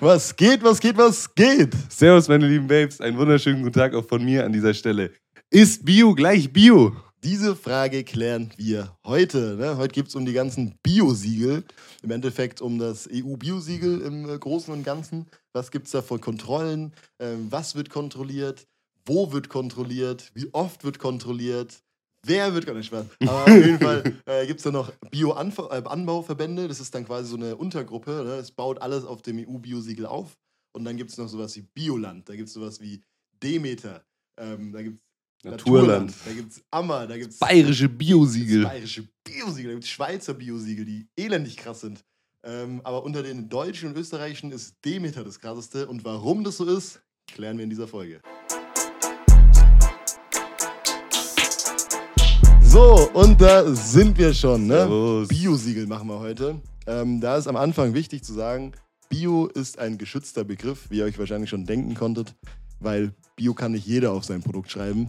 Was geht, was geht, was geht? Servus, meine lieben Babes. Einen wunderschönen guten Tag auch von mir an dieser Stelle. Ist Bio gleich Bio? Diese Frage klären wir heute. Ne? Heute geht es um die ganzen Bio-Siegel. Im Endeffekt um das EU-Bio-Siegel im äh, Großen und Ganzen. Was gibt es da für Kontrollen? Ähm, was wird kontrolliert? Wo wird kontrolliert? Wie oft wird kontrolliert? Wer wird gar nicht Spaß. Aber auf jeden Fall äh, gibt es da noch Bio-Anbauverbände. Das ist dann quasi so eine Untergruppe. Ne? Das baut alles auf dem EU-Bio-Siegel auf. Und dann gibt es noch sowas wie Bioland. Da gibt es sowas wie Demeter. Ähm, da gibt es Naturland. Da gibt es Ammer. Da gibt es Bayerische Biosiegel. bayerische Biosiegel. Da gibt es Schweizer Biosiegel, die elendig krass sind. Ähm, aber unter den deutschen und österreichischen ist Demeter das krasseste. Und warum das so ist, klären wir in dieser Folge. So, und da sind wir schon. Ne? Biosiegel machen wir heute. Ähm, da ist am Anfang wichtig zu sagen, Bio ist ein geschützter Begriff, wie ihr euch wahrscheinlich schon denken konntet, weil Bio kann nicht jeder auf sein Produkt schreiben.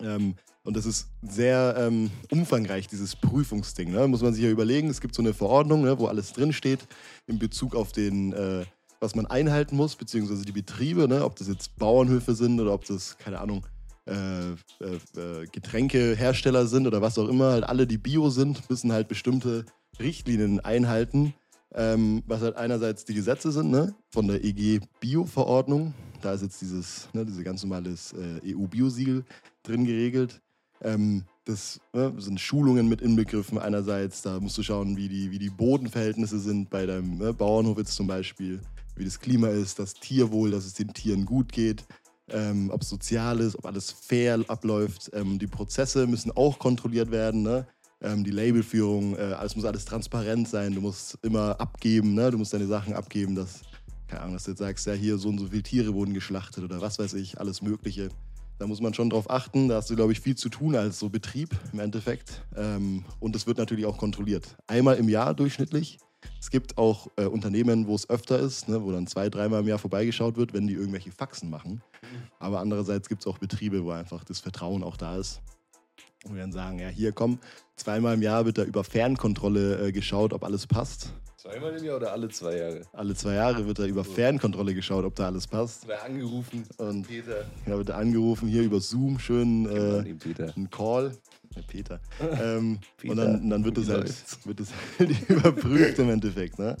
Ähm, und das ist sehr ähm, umfangreich, dieses Prüfungsding. Ne? Muss man sich ja überlegen, es gibt so eine Verordnung, ne, wo alles drinsteht in Bezug auf den, äh, was man einhalten muss, beziehungsweise die Betriebe, ne? ob das jetzt Bauernhöfe sind oder ob das, keine Ahnung, äh, äh, äh, Getränkehersteller sind oder was auch immer, halt alle, die Bio sind, müssen halt bestimmte Richtlinien einhalten. Ähm, was halt einerseits die Gesetze sind, ne, von der EG Bio-Verordnung. Da ist jetzt dieses, ne, diese ganz normales äh, EU-Bio-Siegel drin geregelt. Ähm, das ne, sind Schulungen mit inbegriffen. Einerseits, da musst du schauen, wie die, wie die Bodenverhältnisse sind bei deinem ne, Bauernhof jetzt zum Beispiel, wie das Klima ist, das Tierwohl, dass es den Tieren gut geht ähm, ob es sozial ist, ob alles fair abläuft. Ähm, die Prozesse müssen auch kontrolliert werden. Ne? Ähm, die Labelführung, äh, es muss alles transparent sein. Du musst immer abgeben, ne? du musst deine Sachen abgeben, dass, keine Ahnung, dass du jetzt sagst, ja, hier so und so viele Tiere wurden geschlachtet oder was weiß ich, alles Mögliche. Da muss man schon drauf achten. Da hast du, glaube ich, viel zu tun als so Betrieb im Endeffekt. Ähm, und es wird natürlich auch kontrolliert. Einmal im Jahr durchschnittlich. Es gibt auch äh, Unternehmen, wo es öfter ist, ne, wo dann zwei, dreimal im Jahr vorbeigeschaut wird, wenn die irgendwelche Faxen machen. Aber andererseits gibt es auch Betriebe, wo einfach das Vertrauen auch da ist. Und wir dann sagen, ja, hier komm, zweimal im Jahr wird da über Fernkontrolle äh, geschaut, ob alles passt. Zweimal im Jahr oder alle zwei Jahre? Alle zwei Jahre wird da über Fernkontrolle geschaut, ob da alles passt. Oder angerufen. Und Peter. ja, wird da angerufen, hier über Zoom schön äh, den Peter. ein Call. Ja, Peter. Ähm, Peter, und dann, dann wird, das halt, wird das halt überprüft im Endeffekt. Ne?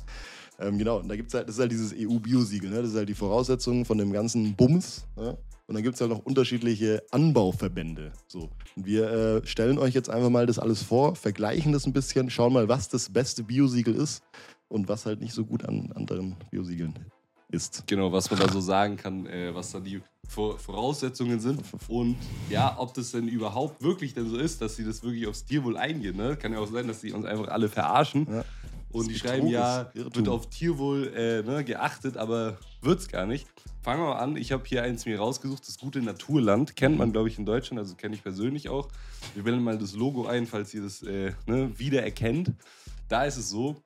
Ähm, genau, und da gibt's halt, das ist halt dieses EU-Bio-Siegel. Ne? Das ist halt die Voraussetzung von dem ganzen Bums. Ne? Und dann gibt es halt noch unterschiedliche Anbauverbände. So. Und wir äh, stellen euch jetzt einfach mal das alles vor, vergleichen das ein bisschen, schauen mal, was das beste Biosiegel ist und was halt nicht so gut an anderen Biosiegeln ist. Genau, was man da so sagen kann, äh, was da die Voraussetzungen sind und ja, ob das denn überhaupt wirklich denn so ist, dass sie das wirklich aufs Tierwohl eingehen. Ne? Kann ja auch sein, dass sie uns einfach alle verarschen Ja. und die schreiben ja, wird auf Tierwohl äh, ne, geachtet, aber wird's gar nicht. Fangen wir mal an. Ich habe hier eins mir rausgesucht, das gute Naturland. Kennt man, glaube ich, in Deutschland, also kenne ich persönlich auch. Wir blenden mal das Logo ein, falls ihr das äh, ne, wiedererkennt. Da ist es so,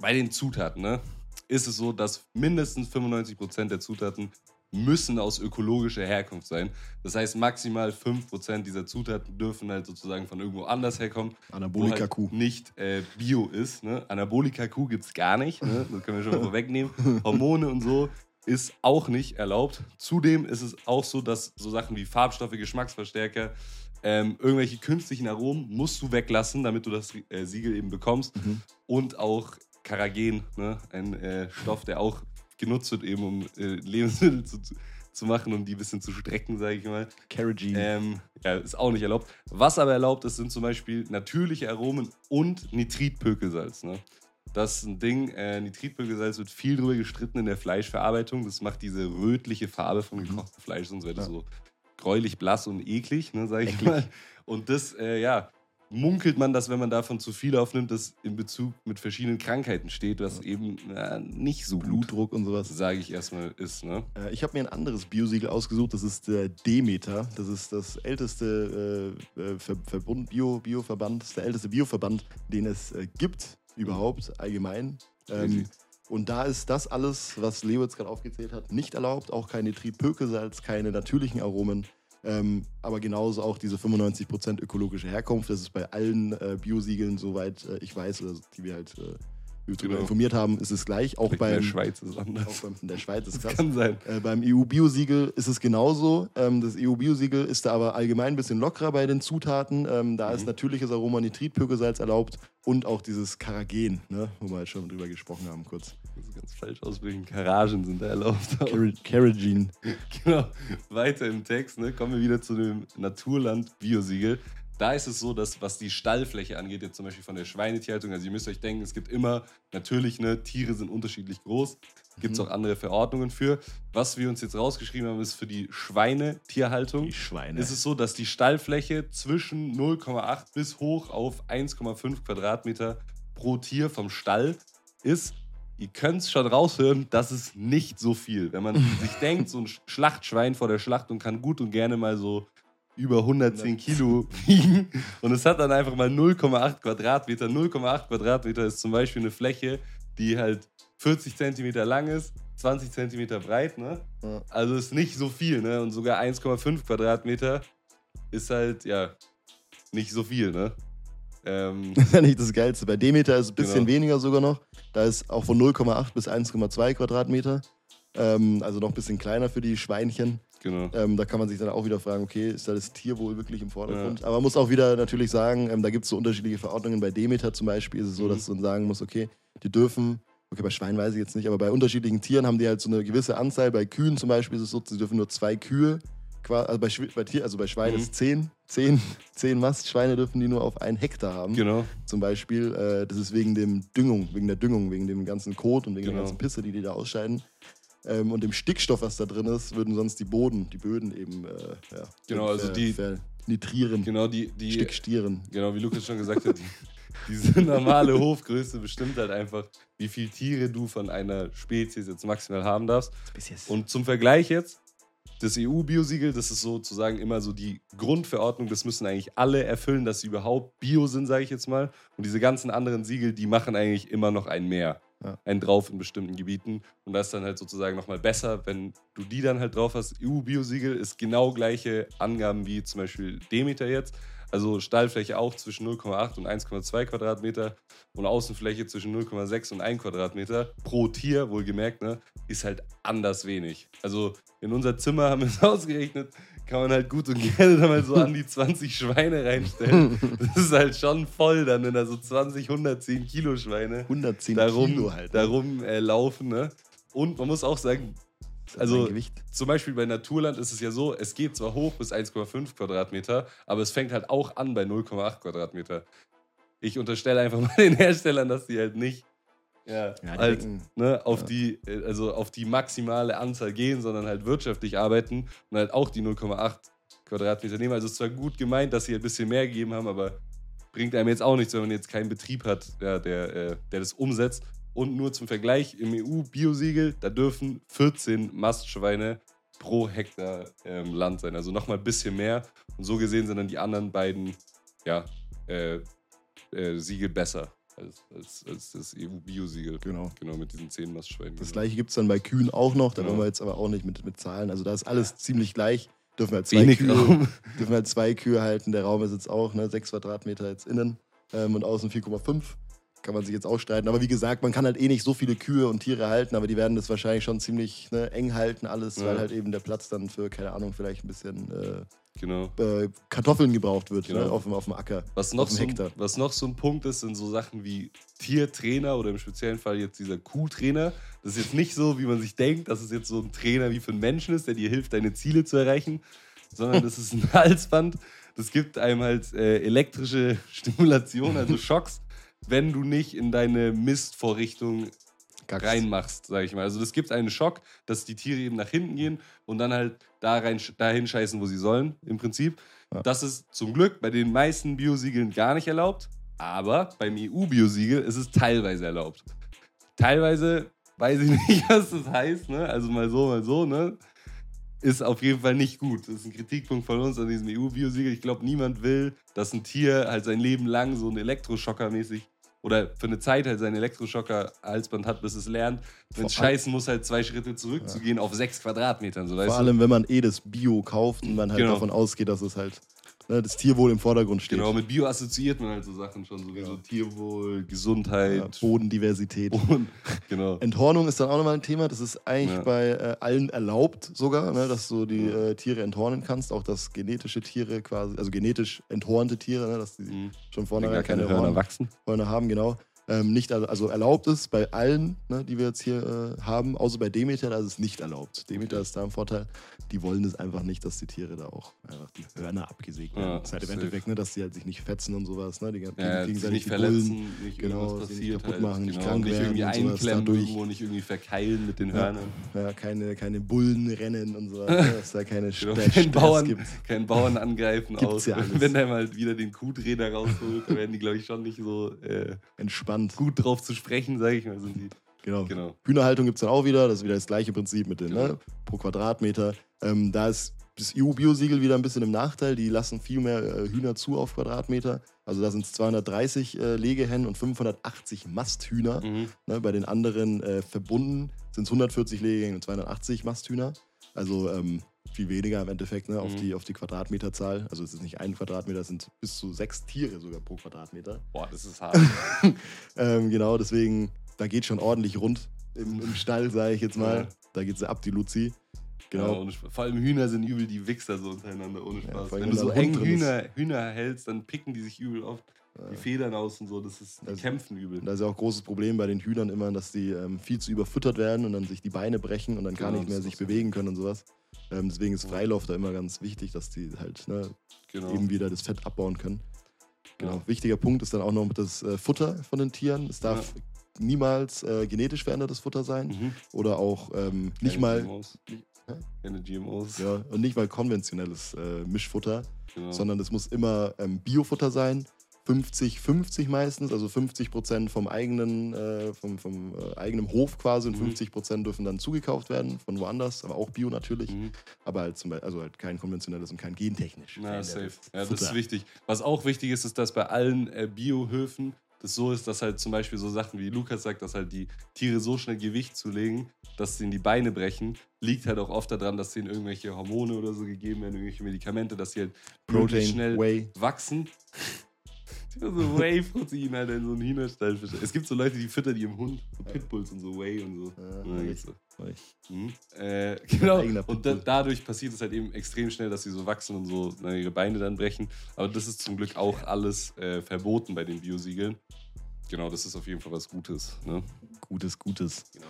bei den Zutaten, ne, ist es so, dass mindestens 95% der Zutaten müssen aus ökologischer Herkunft sein. Das heißt, maximal 5% dieser Zutaten dürfen halt sozusagen von irgendwo anders herkommen. wo Anabolika-Kuh. Halt nicht äh, Bio ist. Ne? Anabolika-Kuh gibt es gar nicht. Ne? Das können wir schon mal vorwegnehmen. Hormone und so ist auch nicht erlaubt. Zudem ist es auch so, dass so Sachen wie Farbstoffe, Geschmacksverstärker, ähm, irgendwelche künstlichen Aromen musst du weglassen, damit du das äh, Siegel eben bekommst. Mhm. Und auch Karagen, ne? ein äh, Stoff, der auch genutzt wird, eben um äh, Lebensmittel zu, zu, machen und die ein bisschen zu strecken, sage ich mal. Carrageen. Ähm, ja, ist auch nicht erlaubt. Was aber erlaubt ist, sind zum Beispiel natürliche Aromen und Nitritpökelsalz. Ne? Das ist ein Ding. Äh, Nitritpökelsalz wird viel drüber gestritten in der Fleischverarbeitung. Das macht diese rötliche Farbe von gekochtem Fleisch, sonst wäre das Ja. so gräulich, blass und eklig, ne, sage ich Eklig. mal. Und das, äh, ja, munkelt man, dass wenn man davon zu viel aufnimmt, das in Bezug mit verschiedenen Krankheiten steht, was eben äh, nicht so gut, Blutdruck und sowas. sage ich erstmal, ist. Ne? Äh, Ich habe mir ein anderes Biosiegel ausgesucht, das ist der Demeter. Das ist das älteste äh, äh, Ver Verbund, Bio, Bioverband, der älteste Bioverband, den es äh, gibt, überhaupt, allgemein. Ähm, und da ist das alles, was Leo jetzt gerade aufgezählt hat, nicht erlaubt. Auch kein Nitritpökelsalz, keine natürlichen Aromen. Ähm, aber genauso auch diese 95% ökologische Herkunft. Das ist bei allen äh, Biosiegeln, soweit äh, ich weiß, oder die wir halt äh, darüber Genau. informiert haben, ist es gleich. Auch In der beim, Schweiz ist es anders. auch beim in der Schweiz ist Das krass. kann sein. Äh, beim EU-Biosiegel ist es genauso. Ähm, das EU-Biosiegel ist da aber allgemein ein bisschen lockerer bei den Zutaten. Ähm, da Mhm. ist natürliches Aroma Nitritpökelsalz erlaubt und auch dieses Karagen, ne, wo wir halt schon drüber gesprochen haben kurz. Das ist ganz falsch aussprechen. Garagen sind da erlaubt. Car Carrageen. Genau. Weiter im Text, ne, kommen wir wieder zu dem Naturland Biosiegel. Da ist es so, dass was die Stallfläche angeht, jetzt zum Beispiel von der Schweinetierhaltung, also ihr müsst euch denken, es gibt immer natürlich, ne, Tiere sind unterschiedlich groß, gibt es Mhm. auch andere Verordnungen für. Was wir uns jetzt rausgeschrieben haben, ist für die Schweinetierhaltung. Die Schweine. ist es so, dass die Stallfläche zwischen 0,8 bis hoch auf 1,5 Quadratmeter pro Tier vom Stall ist. Ihr könnt es schon raushören, das ist nicht so viel. Wenn man sich denkt, so ein Schlachtschwein vor der Schlachtung kann gut und gerne mal so über 110 Kilo wiegen. Und es hat dann einfach mal 0,8 Quadratmeter. 0,8 Quadratmeter ist zum Beispiel eine Fläche, die halt 40 Zentimeter lang ist, 20 Zentimeter breit. Ne? Ja. Also ist nicht so viel. Ne? Und sogar 1,5 Quadratmeter ist halt, ja, nicht so viel. Ne? Ähm, Das ist ja nicht das Geilste. Bei Demeter ist es ein bisschen Genau. weniger sogar noch. Da ist auch von 0,8 bis 1,2 Quadratmeter. Ähm, also noch ein bisschen kleiner für die Schweinchen. Genau. Ähm, da kann man sich dann auch wieder fragen, okay, ist da das Tierwohl wirklich im Vordergrund? Aber man muss auch wieder natürlich sagen, ähm, da gibt es so unterschiedliche Verordnungen. Bei Demeter zum Beispiel ist es so, Mhm. dass man sagen muss, okay, die dürfen, okay, bei Schweinen weiß ich jetzt nicht, aber bei unterschiedlichen Tieren haben die halt so eine gewisse Anzahl. Bei Kühen zum Beispiel ist es so, sie dürfen nur zwei Kühe, also bei, bei, Tier, also bei Schweinen Mhm. ist zehn, zehn, zehn Mastschweine dürfen die nur auf einen Hektar haben Genau. zum Beispiel. Äh, das ist wegen dem Düngung, wegen der Düngung, wegen dem ganzen Kot und wegen Genau. der ganzen Pisse, die die da ausscheiden. Ähm, und dem Stickstoff, was da drin ist, würden sonst die Boden, die Böden eben äh, ja, Genau, also die- nitrieren, Genau, die, die, stickstieren. genau, wie Lukas schon gesagt hat, die, diese normale Hofgröße bestimmt halt einfach, wie viele Tiere du von einer Spezies jetzt maximal haben darfst. Und zum Vergleich jetzt, das EU-Biosiegel, das ist sozusagen immer so die Grundverordnung, das müssen eigentlich alle erfüllen, dass sie überhaupt Bio sind, sage ich jetzt mal. Und diese ganzen anderen Siegel, die machen eigentlich immer noch ein mehr. Ja. Ein drauf in bestimmten Gebieten. Und das ist dann halt sozusagen nochmal besser, wenn du die dann halt drauf hast. EU-Biosiegel ist genau gleiche Angaben wie zum Beispiel Demeter jetzt. Also Stallfläche auch zwischen 0,8 und 1,2 Quadratmeter und Außenfläche zwischen 0,6 und 1 Quadratmeter pro Tier, wohlgemerkt, ne, ist halt anders wenig. Also in unser Zimmer haben wir es ausgerechnet, kann man halt gut und gerne da mal so an die 20 Schweine reinstellen. Das ist halt schon voll dann, wenn da so 20, 110 Kilo Schweine 110 darum, Kilo halt. darum äh, laufen. Ne? Und man muss auch sagen, also- zum Beispiel bei Naturland ist es ja so, es geht zwar hoch bis 1,5 Quadratmeter, aber es fängt halt auch an bei 0,8 Quadratmeter. Ich unterstelle einfach mal den Herstellern, dass die halt nicht ja, halt, ne, auf, ja. die, äh, also auf die maximale Anzahl gehen, sondern halt wirtschaftlich arbeiten und halt auch die 0,8 Quadratmeter nehmen. Also es ist zwar gut gemeint, dass sie ein bisschen mehr gegeben haben, aber bringt einem jetzt auch nichts, wenn man jetzt keinen Betrieb hat, ja, der, äh, der das umsetzt. Und nur zum Vergleich, im EU-Biosiegel, da dürfen 14 Mastschweine pro Hektar ähm, Land sein. Also nochmal ein bisschen mehr. Und so gesehen sind dann die anderen beiden ja, äh, äh, Siegel besser als, als, als das EU-Biosiegel. Genau. Genau, mit diesen 10 Mastschweinen. Das genau. gleiche gibt es dann bei Kühen auch noch. Da Genau. wollen wir jetzt aber auch nicht mit, mit Zahlen. Also da ist alles ziemlich gleich. Dürfen halt zwei Wenig Kühe, Raum. dürfen halt zwei Kühe halten. Der Raum ist jetzt auch ne, 6 Quadratmeter jetzt innen ähm, und außen 4,5. Kann man sich jetzt auch streiten. Aber wie gesagt, man kann halt eh nicht so viele Kühe und Tiere halten, aber die werden das wahrscheinlich schon ziemlich ne, eng halten, alles, Ja. weil halt eben der Platz dann für, keine Ahnung, vielleicht ein bisschen Genau. äh, äh, Kartoffeln gebraucht wird Genau. ne, auf, dem- auf dem Acker. Was noch, so, ein- was noch so ein Punkt ist, sind so Sachen wie Tiertrainer oder im speziellen Fall jetzt dieser Kuhtrainer. Das ist jetzt nicht so, wie man sich denkt, dass es jetzt so ein Trainer wie für einen Menschen ist, der dir hilft, deine Ziele zu erreichen, sondern das ist ein Halsband. Das gibt einem halt äh, elektrische Stimulation, also Schocks, wenn du nicht in deine Mistvorrichtung Gags. reinmachst, sag ich mal. Also das gibt einen Schock, dass die Tiere eben nach hinten gehen und dann halt da rein, dahin scheißen, wo sie sollen, im Prinzip. Ja. Das ist zum Glück bei den meisten Biosiegeln gar nicht erlaubt, aber beim EU-Biosiegel ist es teilweise erlaubt. Teilweise weiß ich nicht, was das heißt, ne? Also mal so, mal so, ne? Ist auf jeden Fall nicht gut. Das ist ein Kritikpunkt von uns an diesem EU-Biosiegel. Ich glaube, niemand will, dass ein Tier halt sein Leben lang so ein Elektroschocker-mäßig oder für eine Zeit halt sein Elektroschocker-Halsband hat, bis es lernt. Wenn es scheißen muss, halt zwei Schritte zurückzugehen auf sechs Quadratmetern. So, Vor du? allem, wenn man eh das Bio kauft und man halt Genau. davon ausgeht, dass es halt ne, das Tierwohl im Vordergrund steht. Genau, mit Bio assoziiert man halt so Sachen schon, so wie so Tierwohl, Gesundheit. Ja, Bodendiversität. und, genau. Enthornung ist dann auch nochmal ein Thema. Das ist eigentlich Ja. bei äh, allen erlaubt sogar, ne, dass du die äh, Tiere enthornen kannst. Auch dass genetische Tiere quasi, also genetisch enthornte Tiere, ne, dass die Mhm. schon vorne gar keine Hörner Horn- wachsen. Hörner haben, genau. Ähm, nicht, al- also erlaubt ist bei allen, ne, die wir jetzt hier äh, haben, außer bei Demeter, da ist es nicht erlaubt. Demeter ist da im Vorteil. Die wollen es einfach nicht, dass die Tiere da auch einfach die Hörner abgesägt werden. Ja, das ist halt im. Endeffekt, ne, dass die halt sich nicht fetzen und sowas, ne? Die Ja, sich gegenseitig nicht die verletzen, Bullen. nicht genau, irgendwas sie nicht passiert. kaputt halt, machen, nicht genau, krank nicht irgendwie werden und sowas einklemmen dadurch. irgendwo, nicht irgendwie verkeilen mit den Ja. Hörnern. Ja, keine, keine Bullenrennen und so, ne, dass da keine Genau, Stress keinen Bauern, gibt. keinen Bauern angreifen aus. ja alles. Wenn der mal wieder den Kuhdreher rausholt, werden die, glaube ich, schon nicht so äh, Entspannt. gut drauf zu sprechen, sage ich mal. Sind die. Genau. Genau. Hühnerhaltung gibt es dann auch wieder. Das ist wieder das gleiche Prinzip mit den Genau. ne, pro Quadratmeter. Ähm, da ist das EU-Biosiegel wieder ein bisschen im Nachteil. Die lassen viel mehr äh, Hühner zu auf Quadratmeter. Also da sind es 230 äh, Legehennen und 580 Masthühner. Mhm. Ne, bei den anderen äh, verbunden sind es 140 Legehennen und 280 Masthühner. Also ähm, viel weniger im Endeffekt ne, auf, Mhm. die, auf die Quadratmeterzahl. Also es ist nicht ein Quadratmeter, es sind bis zu sechs Tiere sogar pro Quadratmeter. Boah, das ist hart. Ähm, genau, deswegen, da geht schon ordentlich rund im, im Stall, sage ich jetzt mal. Ja. Da geht sie ab, die Luzi. Genau. Genau. ohne Spaß. Vor allem Hühner sind übel die Wichser so untereinander, ohne Ja, Spaß. allem, Wenn du so ein eng. Hühner, Hühner hältst, dann picken die sich übel oft die Federn aus und so. Das ist, die Also- kämpfen übel. Da ist ja auch großes Problem bei den Hühnern immer, dass die ähm, viel zu überfüttert werden und dann sich die Beine brechen und dann gar Genau, nicht mehr das sich so. bewegen können und sowas. Ähm, deswegen ist Freilauf da immer ganz wichtig, dass die halt ne, Genau. eben wieder das Fett abbauen können. Genau. Ja. Wichtiger Punkt ist dann auch noch das äh, Futter von den Tieren. Es darf niemals äh, genetisch verändertes Futter sein Mhm. oder auch ähm, nicht mal? Keine GMOs. ja, und nicht mal konventionelles äh, Mischfutter. Genau. sondern es muss immer ähm, Biofutter sein. 50-50 meistens, also 50 Prozent vom eigenen, äh, vom, vom äh, eigenen Hof quasi und Mhm. 50 Prozent dürfen dann zugekauft werden von woanders, aber auch Bio natürlich, Mhm. aber halt zum Beispiel, also halt kein konventionelles und kein gentechnisch. Na, safe. Ja, das ist wichtig. Was auch wichtig ist, ist, dass bei allen äh, Biohöfen das so ist, dass halt zum Beispiel so Sachen wie Lukas sagt, dass halt die Tiere so schnell Gewicht zulegen, dass sie in die Beine brechen, liegt halt auch oft daran, dass denen irgendwelche Hormone oder so gegeben werden, irgendwelche Medikamente, dass sie halt Protein, schnell Whey. wachsen. So Whey-Protein halt in so einen Hühnerstall. Es gibt so Leute, die füttern die im Hund, so Pitbulls und so Whey und so. Ja, Ja, so. Mhm. Äh, genau. Und da, dadurch passiert es halt eben extrem schnell, dass sie so wachsen und so na, ihre Beine dann brechen. Aber das ist zum Glück auch alles äh, verboten bei den Biosiegeln. Genau, das ist auf jeden Fall was Gutes. Ne? Gutes, Gutes. Genau.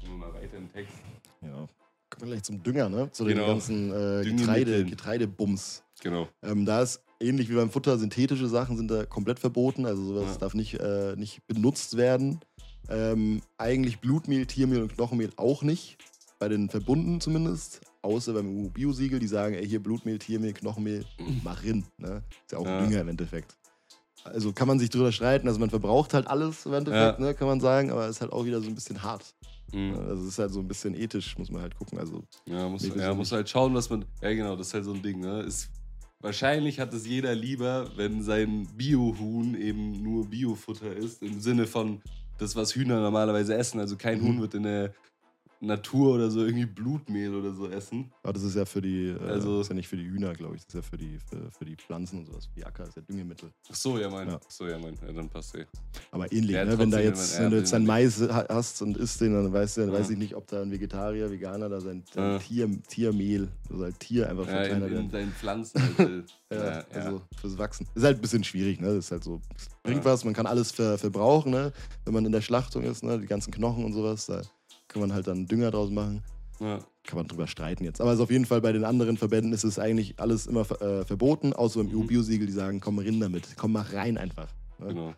Gehen wir mal weiter im Text. Ja. Kommen wir gleich zum Dünger, ne? Zu den Genau. ganzen äh. Getreide, Getreidebums. Genau. Ähm, da ist ähnlich wie beim Futter, synthetische Sachen sind da komplett verboten. Also sowas Ja. darf nicht, äh, nicht benutzt werden. Ähm, eigentlich Blutmehl, Tiermehl und Knochenmehl auch nicht. Bei den Verbunden zumindest. Außer beim EU-Biosiegel, die sagen, ey, hier Blutmehl, Tiermehl, Knochenmehl, mach rin. Ne? Ist ja auch Ja. Dünger im Endeffekt. Also kann man sich drüber streiten. Also man verbraucht halt alles im Endeffekt, Ja. ne, kann man sagen. Aber ist halt auch wieder so ein bisschen hart. Mhm. Ne? Also es ist halt so ein bisschen ethisch, muss man halt gucken. Also Ja, muss, ja, muss halt schauen, was man. Ja, genau, das ist halt so ein Ding. Ne? Ist, wahrscheinlich hat es jeder lieber, wenn sein Biohuhn eben nur Biofutter ist, im Sinne von das, was Hühner normalerweise essen. Also kein Mhm. Huhn wird in der Natur oder so irgendwie Blutmehl oder so essen. Aber das ist ja für die, äh, Also- ist ja nicht für die Hühner, glaube ich. Das ist ja für die, für, für die Pflanzen und sowas. Für die Acker ist ja Düngemittel. Ach so, ja, mein. Ja. So, ja, mein. Ja, dann passt eh. Aber ähnlich, Ja, ne? wenn da jetzt, wenn du jetzt dein Mais ha- hast und isst den, dann weißt du, dann weiß ich nicht, ob da ein Vegetarier, Veganer da sein, sein. Tier, Tiermehl, also halt Tier einfach Ja, in, verkleinert in deinen Pflanzen. Halt, will. Ja, also fürs Wachsen. Ist halt ein bisschen schwierig, ne? Das ist halt so, es bringt was, man kann alles ver, verbrauchen, ne? Wenn man in der Schlachtung ist, ne? Die ganzen Knochen und sowas, da kann man halt dann Dünger draus machen. ja. Kann man drüber streiten jetzt. Aber also auf jeden Fall bei den anderen Verbänden ist es eigentlich alles immer äh, verboten, außer beim Mhm. EU-Biosiegel, die sagen, komm rein damit, komm mach rein einfach. Ne? Genau.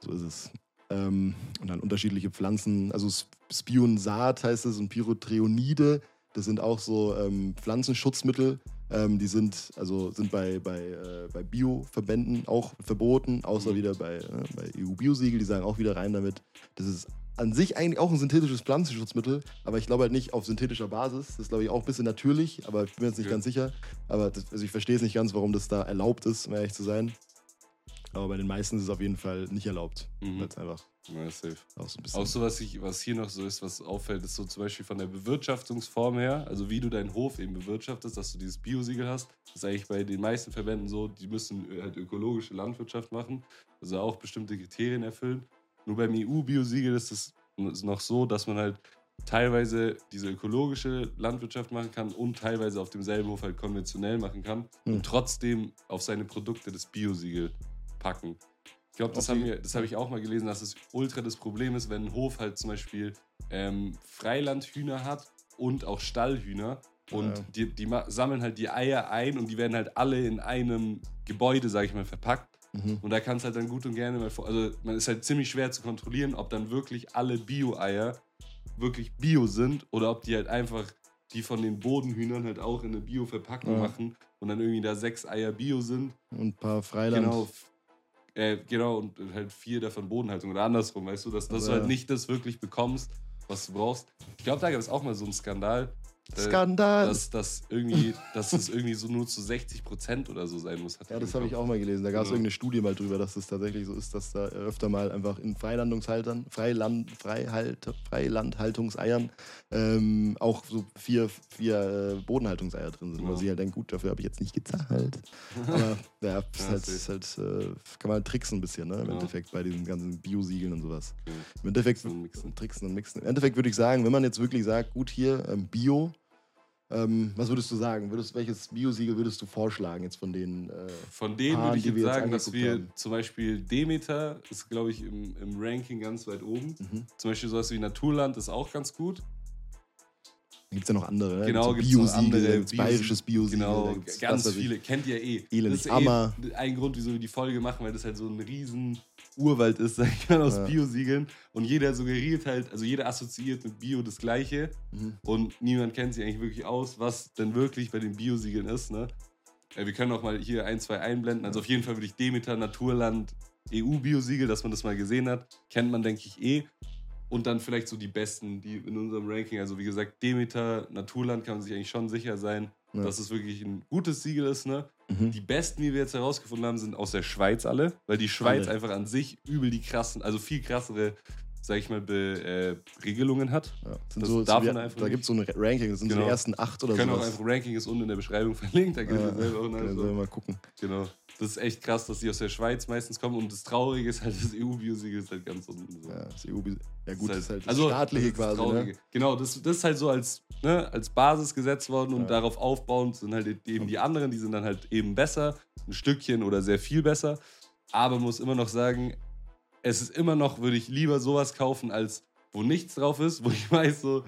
So ist es. Ähm, und dann unterschiedliche Pflanzen, also S- Spionsaat heißt es und Pyrotreonide, das sind auch so ähm, Pflanzenschutzmittel. Ähm, die sind, also sind bei, bei, äh, bei Bio-Verbänden auch verboten, außer Mhm. wieder bei, äh, bei EU-Biosiegel, die sagen auch wieder rein damit. Das ist an sich eigentlich auch ein synthetisches Pflanzenschutzmittel, aber ich glaube halt nicht auf synthetischer Basis. Das ist, glaube ich, auch ein bisschen natürlich, aber ich bin mir jetzt nicht Okay. ganz sicher. Aber das, also ich verstehe es nicht ganz, warum das da erlaubt ist, um ehrlich zu sein. Aber bei den meisten ist es auf jeden Fall nicht erlaubt. Mhm. Weil es einfach Ja, safe. auch so. Auch so, was, ich, was hier noch so ist, was auffällt, ist so zum Beispiel von der Bewirtschaftungsform her, also wie du deinen Hof eben bewirtschaftest, dass du dieses Biosiegel hast. Das ist eigentlich bei den meisten Verbänden so, die müssen halt ökologische Landwirtschaft machen, also auch bestimmte Kriterien erfüllen. Nur beim EU-Biosiegel ist es noch so, dass man halt teilweise diese ökologische Landwirtschaft machen kann und teilweise auf demselben Hof halt konventionell machen kann Hm. und trotzdem auf seine Produkte das Biosiegel packen. Ich glaube, das, wir- das habe ich auch mal gelesen, dass es ultra das Problem ist, wenn ein Hof halt zum Beispiel ähm, Freilandhühner hat und auch Stallhühner. Und Ja. die, die sammeln halt die Eier ein und die werden halt alle in einem Gebäude, sage ich mal, verpackt. Mhm. Und da kann es halt dann gut und gerne mal vor. Also, man ist halt ziemlich schwer zu kontrollieren, ob dann wirklich alle Bio-Eier wirklich Bio sind oder ob die halt einfach die von den Bodenhühnern halt auch in eine Bio-Verpackung Ja. machen und dann irgendwie da sechs Eier Bio sind. Und ein paar Freiland. Genau. Äh, genau, und halt vier davon Bodenhaltung oder andersrum, weißt du, dass, dass du Ja. halt nicht das wirklich bekommst, was du brauchst. Ich glaube, da gab es auch mal so einen Skandal. Äh, Skandal! Dass das irgendwie, dass es irgendwie so nur zu 60 Prozent oder so sein muss. ja, das habe ich auch mal gelesen. Da gab es Genau. irgendeine Studie mal drüber, dass es tatsächlich so ist, dass da öfter mal einfach in Freilandungshaltern, Freiland, Freihalt, Freilandhaltungseiern ähm, auch so vier, vier äh, Bodenhaltungseier drin sind. Genau. Wo sie halt denken, gut, dafür habe ich jetzt nicht gezahlt. Aber ja, ist Ja, halt, ist halt, äh, kann man halt tricksen ein bisschen, ne? Im. Endeffekt bei diesen ganzen Biosiegeln und sowas. Ja. Im Endeffekt tricksen und mixen. Im Endeffekt würde ich sagen, wenn man jetzt wirklich sagt, gut hier, ähm, Bio, ähm, was würdest du sagen? Würdest, welches Biosiegel würdest du vorschlagen jetzt von denen? Äh, Von denen Paaren, würde ich jetzt wir jetzt sagen, dass wir haben. zum Beispiel Demeter ist, glaube ich, im, im Ranking ganz weit oben. mhm. Zum Beispiel sowas wie Naturland ist auch ganz gut. Gibt es ja noch andere, ne? Genau, noch Biosiegel, andere gibt's bayerisches Biosiegel. Genau, ganz viele. Kennt ihr eh. Elend, das ist Ammer. eh ein Grund, wieso wir die Folge machen, weil das halt so ein riesen Urwald ist, sag ich mal, aus Ja. Biosiegeln. Und jeder suggeriert halt, also jeder assoziiert mit Bio das Gleiche. Mhm. Und niemand kennt sich eigentlich wirklich aus, was denn wirklich bei den Biosiegeln ist. Ne? Wir können auch mal hier ein, zwei einblenden. Also auf jeden Fall würde ich Demeter, Naturland, EU-Biosiegel, dass man das mal gesehen hat, kennt man, denke ich, eh. Und dann vielleicht so die besten, die in unserem Ranking, also wie gesagt, Demeter, Naturland kann man sich eigentlich schon sicher sein, Ja. dass es wirklich ein gutes Siegel ist. Ne? Mhm. Die besten, die wir jetzt herausgefunden haben, sind aus der Schweiz alle, weil die Schweiz Alle. einfach an sich übel die krassen, also viel krassere, sag ich mal, Be äh, Regelungen hat. Ja. Sind Das so, darf so man einfach da gibt es so ein Ranking, das sind so Genau. die ersten acht oder Wir können auch sowas. einfach Ranking ist unten in der Beschreibung verlinkt, da ihr Ja, selber auch können wir selber mal gucken. Genau. Das ist echt krass, dass die aus der Schweiz meistens kommen und das Traurige ist halt, das EU-Biosiegel ist halt ganz unten. So. Ja, das EU ja gut, das ist halt das also, staatliche das ist quasi. Ne? Genau, das, das ist halt so als, ne, als Basis gesetzt worden und Ja. darauf aufbauend sind halt eben die anderen, die sind dann halt eben besser, ein Stückchen oder sehr viel besser. Aber muss immer noch sagen, es ist immer noch, würde ich lieber sowas kaufen, als wo nichts drauf ist, wo ich weiß, so,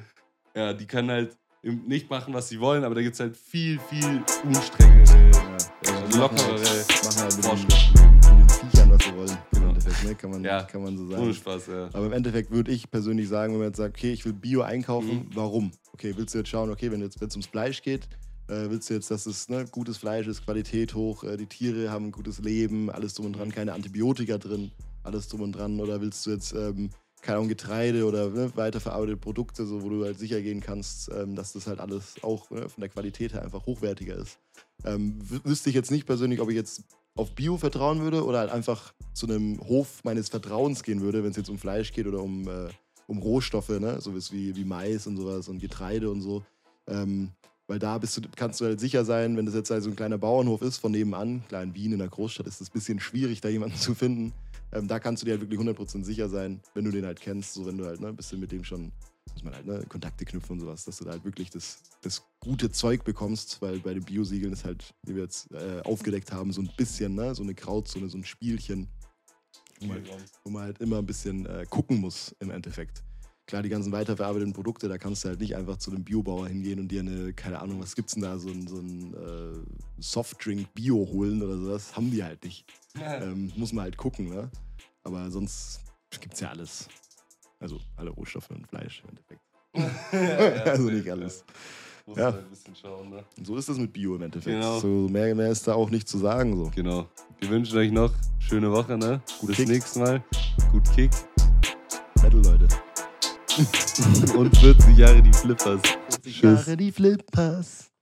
ja, die können halt nicht machen, was sie wollen, aber da gibt es halt viel, viel unstrengere, Machen lockerere halt, machen halt mit, Vorschriften. mit den Viechern, was sie wollen. Im Genau. Endeffekt, ne? kann, man, Ja. kann man so sagen. Ohne Spaß, ja. Aber im Endeffekt würde ich persönlich sagen, wenn man jetzt sagt, okay, ich will Bio einkaufen, Mhm. warum? Okay, willst du jetzt schauen, okay, wenn jetzt wenn es ums Fleisch geht, äh, willst du jetzt, dass es ne, gutes Fleisch ist, Qualität hoch, äh, die Tiere haben ein gutes Leben, alles drum und dran, keine Antibiotika drin, alles drum und dran, oder willst du jetzt ähm, keine Ahnung, Getreide oder ne, weiterverarbeitete Produkte, so, wo du halt sicher gehen kannst, ähm, dass das halt alles auch ne, von der Qualität her einfach hochwertiger ist. Ähm, wü- wüsste ich jetzt nicht persönlich, ob ich jetzt auf Bio vertrauen würde oder halt einfach zu einem Hof meines Vertrauens gehen würde, wenn es jetzt um Fleisch geht oder um, äh, um Rohstoffe, ne? sowas wie, wie Mais und sowas und Getreide und so. Ähm, weil da du, kannst du halt sicher sein, wenn das jetzt halt so ein kleiner Bauernhof ist von nebenan, klar in Wien in der Großstadt ist es ein bisschen schwierig, da jemanden zu finden. Ähm, da kannst du dir halt wirklich 100% sicher sein, wenn du den halt kennst, so wenn du halt ne, ein bisschen mit dem schon, muss man halt ne, Kontakte knüpfen und sowas, dass du da halt wirklich das, das gute Zeug bekommst, weil bei den Biosiegeln ist halt, wie wir jetzt äh, aufgedeckt haben, so ein bisschen, ne, so eine Grauzone, so ein Spielchen, wo man, wo man halt immer ein bisschen äh, gucken muss im Endeffekt. Klar, die ganzen weiterverarbeiteten Produkte, da kannst du halt nicht einfach zu einem Biobauer hingehen und dir eine, keine Ahnung, was gibt's denn da, so ein, so ein äh, Softdrink-Bio holen oder sowas. Haben die halt nicht. Ähm, muss man halt gucken, ne? Aber sonst gibt's ja alles. Also alle Rohstoffe und Fleisch im Endeffekt. also nicht alles. Muss Ja. halt ein bisschen schauen, ne? Und so ist das mit Bio im Endeffekt. Genau. So mehr, mehr ist da auch nicht zu sagen. So. Genau. Wir wünschen euch noch schöne Woche, ne? Gutes Kick. nächstes Mal. Gut Kick. Metal, Leute. Und 40 Jahre die Flippers. Jahre die Flippers.